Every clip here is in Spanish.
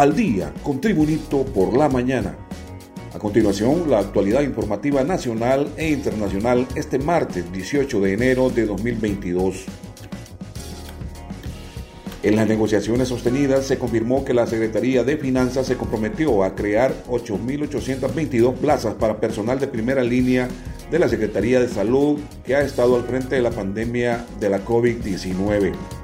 al día con Tribunito por la mañana. A continuación, la actualidad informativa nacional e internacional este martes 18 de enero de 2022. En las negociaciones sostenidas se confirmó que la Secretaría de Finanzas se comprometió a crear 8.822 plazas para personal de primera línea de la Secretaría de Salud que ha estado al frente de la pandemia de la COVID-19.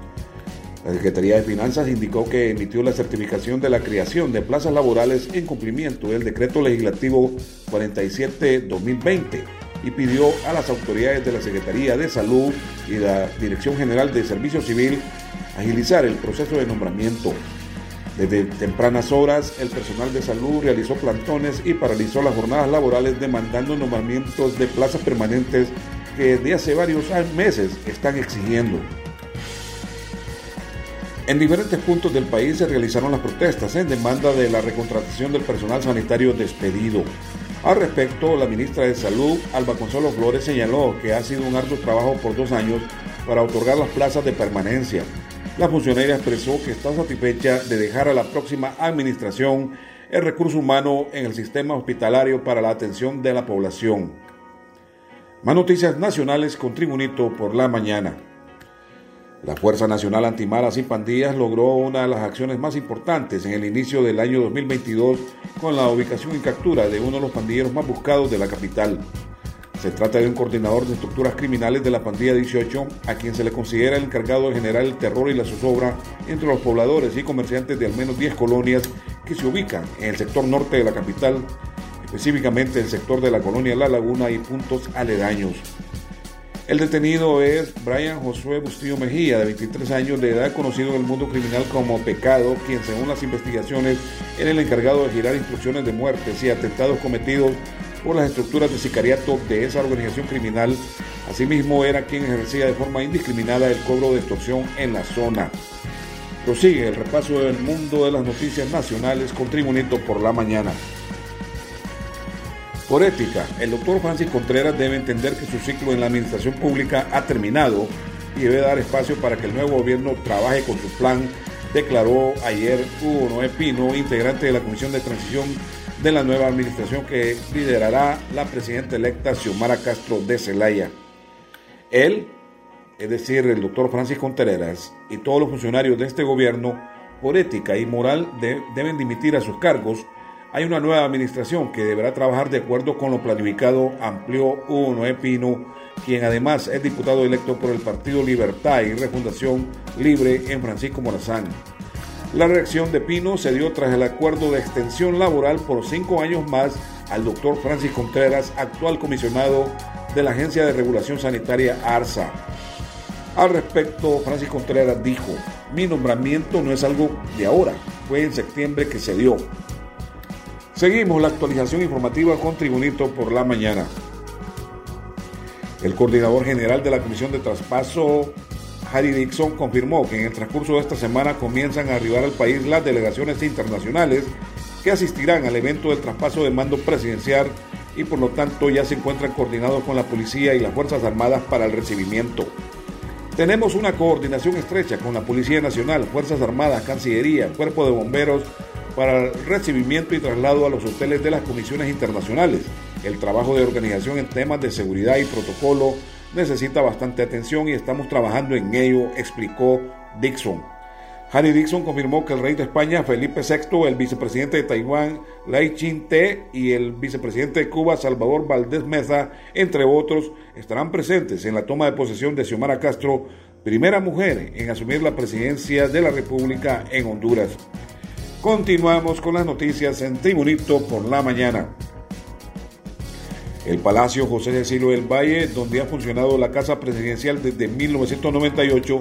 La Secretaría de Finanzas indicó que emitió la certificación de la creación de plazas laborales en cumplimiento del decreto legislativo 47-2020 y pidió a las autoridades de la Secretaría de Salud y la Dirección General de Servicio Civil agilizar el proceso de nombramiento. Desde tempranas horas, el personal de salud realizó plantones y paralizó las jornadas laborales demandando nombramientos de plazas permanentes que de hace varios meses están exigiendo. En diferentes puntos del país se realizaron las protestas en demanda de la recontratación del personal sanitario despedido. Al respecto, la ministra de Salud, Alba Consuelo Flores, señaló que ha sido un arduo trabajo por dos años para otorgar las plazas de permanencia. La funcionaria expresó que está satisfecha de dejar a la próxima administración el recurso humano en el sistema hospitalario para la atención de la población. Más noticias nacionales con Tribunito por la mañana. La Fuerza Nacional Antimalas y Pandillas logró una de las acciones más importantes en el inicio del año 2022 con la ubicación y captura de uno de los pandilleros más buscados de la capital. Se trata de un coordinador de estructuras criminales de la pandilla 18, a quien se le considera el encargado de generar el terror y la zozobra entre los pobladores y comerciantes de al menos 10 colonias que se ubican en el sector norte de la capital, específicamente el sector de la colonia La Laguna y puntos aledaños. El detenido es Brian Josué Bustillo Mejía, de 23 años de edad, conocido en el mundo criminal como Pecado, quien según las investigaciones era el encargado de girar instrucciones de muertes y atentados cometidos por las estructuras de sicariato de esa organización criminal. Asimismo, era quien ejercía de forma indiscriminada el cobro de extorsión en la zona. Prosigue el repaso del mundo de las noticias nacionales con Tribunito por la mañana. Por ética, el doctor Francis Contreras debe entender que su ciclo en la administración pública ha terminado y debe dar espacio para que el nuevo gobierno trabaje con su plan, declaró ayer Hugo Noé Pino, integrante de la Comisión de Transición de la nueva administración que liderará la presidenta electa Xiomara Castro de Celaya. Él, es decir, el doctor Francis Contreras y todos los funcionarios de este gobierno, por ética y moral, deben dimitir a sus cargos hay una nueva administración que deberá trabajar de acuerdo con lo planificado, amplió Hugo Noé Pino, quien además es diputado electo por el Partido Libertad y Refundación Libre en Francisco Morazán. La reacción de Pino se dio tras el acuerdo de extensión laboral por cinco años más al doctor Francis Contreras, actual comisionado de la Agencia de Regulación Sanitaria ARSA. Al respecto, Francis Contreras dijo, mi nombramiento no es algo de ahora, fue en septiembre que se dio. Seguimos la actualización informativa con Tribunito por la mañana. El coordinador general de la Comisión de Traspaso, Harry Dixon, confirmó que en el transcurso de esta semana comienzan a arribar al país las delegaciones internacionales que asistirán al evento del traspaso de mando presidencial y por lo tanto ya se encuentran coordinados con la policía y las Fuerzas Armadas para el recibimiento. Tenemos una coordinación estrecha con la Policía Nacional, Fuerzas Armadas, Cancillería, Cuerpo de Bomberos, para el recibimiento y traslado a los hoteles de las comisiones internacionales. El trabajo de organización en temas de seguridad y protocolo necesita bastante atención y estamos trabajando en ello, explicó Dixon. Harry Dixon confirmó que el rey de España, Felipe VI, el vicepresidente de Taiwán, Lai Ching-te, y el vicepresidente de Cuba, Salvador Valdés Meza, entre otros, estarán presentes en la toma de posesión de Xiomara Castro, primera mujer en asumir la presidencia de la República en Honduras. Continuamos con las noticias en Tribunito por la mañana. El Palacio José Cecilio del Valle, donde ha funcionado la Casa Presidencial desde 1998,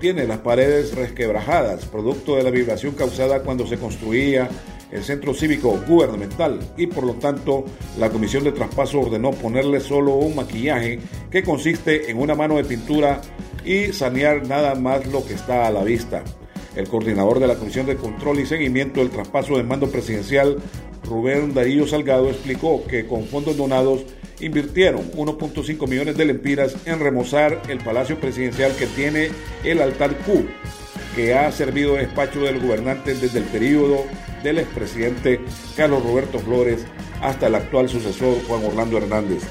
tiene las paredes resquebrajadas, producto de la vibración causada cuando se construía el centro cívico gubernamental y por lo tanto la Comisión de Traspaso ordenó ponerle solo un maquillaje que consiste en una mano de pintura y sanear nada más lo que está a la vista. El coordinador de la Comisión de Control y Seguimiento del Traspaso de Mando Presidencial, Rubén Darío Salgado, explicó que con fondos donados invirtieron 1.5 millones de lempiras en remozar el Palacio Presidencial que tiene el altar Q, que ha servido de despacho del gobernante desde el periodo del expresidente Carlos Roberto Flores hasta el actual sucesor Juan Orlando Hernández.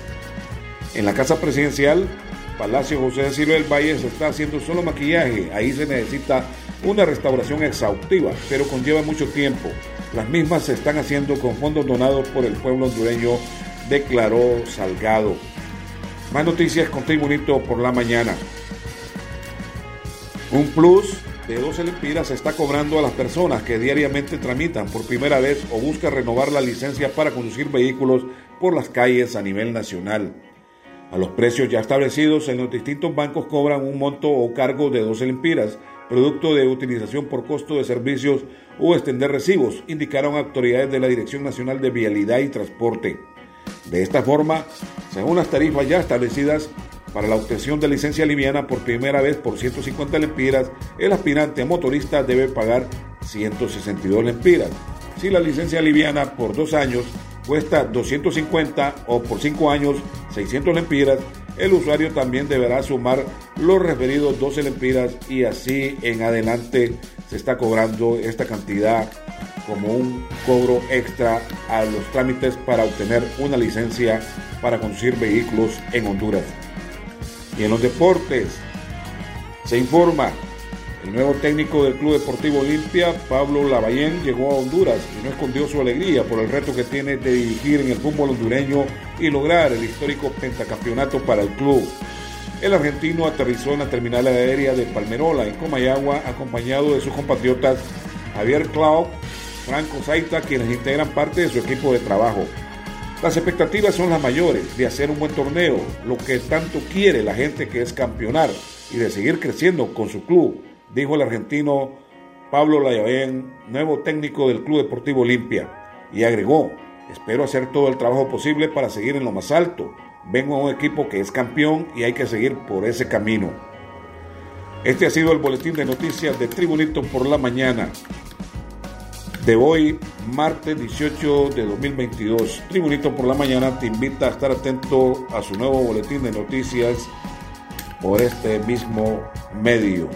En la Casa Presidencial, Palacio José de Ciro del Valle se está haciendo solo maquillaje. Ahí se necesita una restauración exhaustiva, pero conlleva mucho tiempo. Las mismas se están haciendo con fondos donados por el pueblo hondureño, declaró Salgado. Más noticias con Tribunito por la mañana. Un plus de 12 lempiras se está cobrando a las personas que diariamente tramitan por primera vez o buscan renovar la licencia para conducir vehículos por las calles a nivel nacional. A los precios ya establecidos, en los distintos bancos cobran un monto o cargo de 12 lempiras, producto de utilización por costo de servicios o extender recibos, indicaron autoridades de la Dirección Nacional de Vialidad y Transporte. De esta forma, según las tarifas ya establecidas, para la obtención de licencia liviana por primera vez por 150 lempiras, el aspirante motorista debe pagar 162 lempiras. Si la licencia liviana por dos años cuesta 250 o por 5 años 600 lempiras, el usuario también deberá sumar los referidos 12 lempiras y así en adelante se está cobrando esta cantidad como un cobro extra a los trámites para obtener una licencia para conducir vehículos en Honduras. Y en los deportes se informa el nuevo técnico del Club Deportivo Olimpia, Pablo Lavallén, llegó a Honduras y no escondió su alegría por el reto que tiene de dirigir en el fútbol hondureño y lograr el histórico pentacampeonato para el club. El argentino aterrizó en la terminal aérea de Palmerola, en Comayagua, acompañado de sus compatriotas Javier Clau, Franco Zaita, quienes integran parte de su equipo de trabajo. Las expectativas son las mayores de hacer un buen torneo, lo que tanto quiere la gente que es campeonar y de seguir creciendo con su club dijo el argentino Pablo Layavén, nuevo técnico del Club Deportivo Olimpia, y agregó, espero hacer todo el trabajo posible para seguir en lo más alto. Vengo a un equipo que es campeón y hay que seguir por ese camino. Este ha sido el boletín de noticias de Tribunito por la mañana de hoy, martes 18 de 2022. Tribunito por la mañana te invita a estar atento a su nuevo boletín de noticias por este mismo medio.